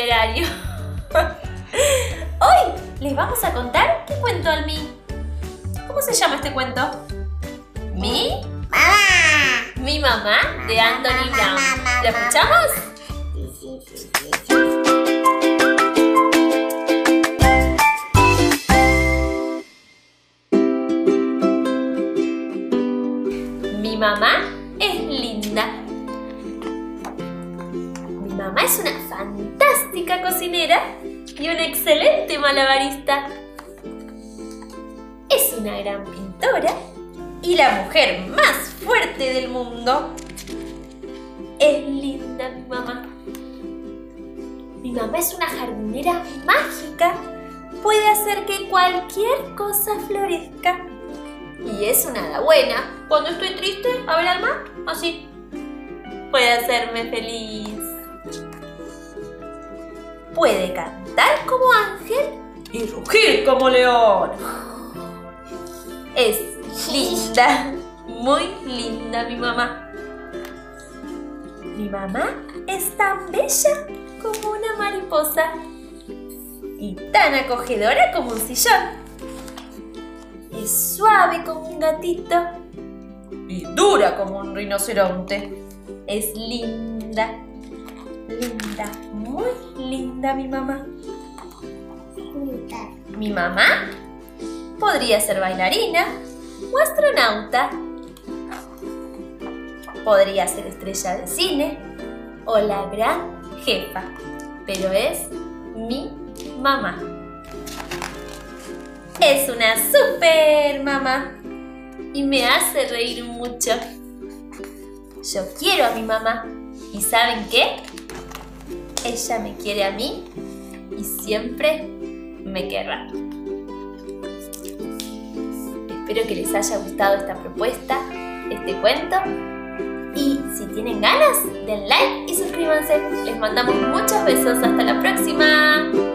comentario. Hoy les vamos a contar qué cuento al mí. ¿Cómo se llama este cuento? ¿Mi? ¡Mamá! Mi mamá de Anthony Brown. ¿Lo escuchamos? Mi mamá mamá es una fantástica cocinera y una excelente malabarista. Es una gran pintora y la mujer más fuerte del mundo. Es linda mi mamá. Mi mamá es una jardinera mágica. Puede hacer que cualquier cosa florezca. Y es una buena. Cuando estoy triste, a ver al mar, así. Puede hacerme feliz. Puede cantar como ángel y rugir como león. Es linda, muy linda mi mamá. Mi mamá es tan bella como una mariposa y tan acogedora como un sillón. Es suave como un gatito y dura como un rinoceronte. Es linda, linda, muy linda mi mamá. Mi mamá podría ser bailarina o astronauta. Podría ser estrella de cine o la gran jefa, pero es mi mamá. Es una super mamá y me hace reír mucho. Yo quiero a mi mamá y ¿saben qué? Ella me quiere a mí y siempre me querrá. Espero que les haya gustado esta propuesta, este cuento. Y si tienen ganas, den like y suscríbanse. Les mandamos muchos besos. Hasta la próxima.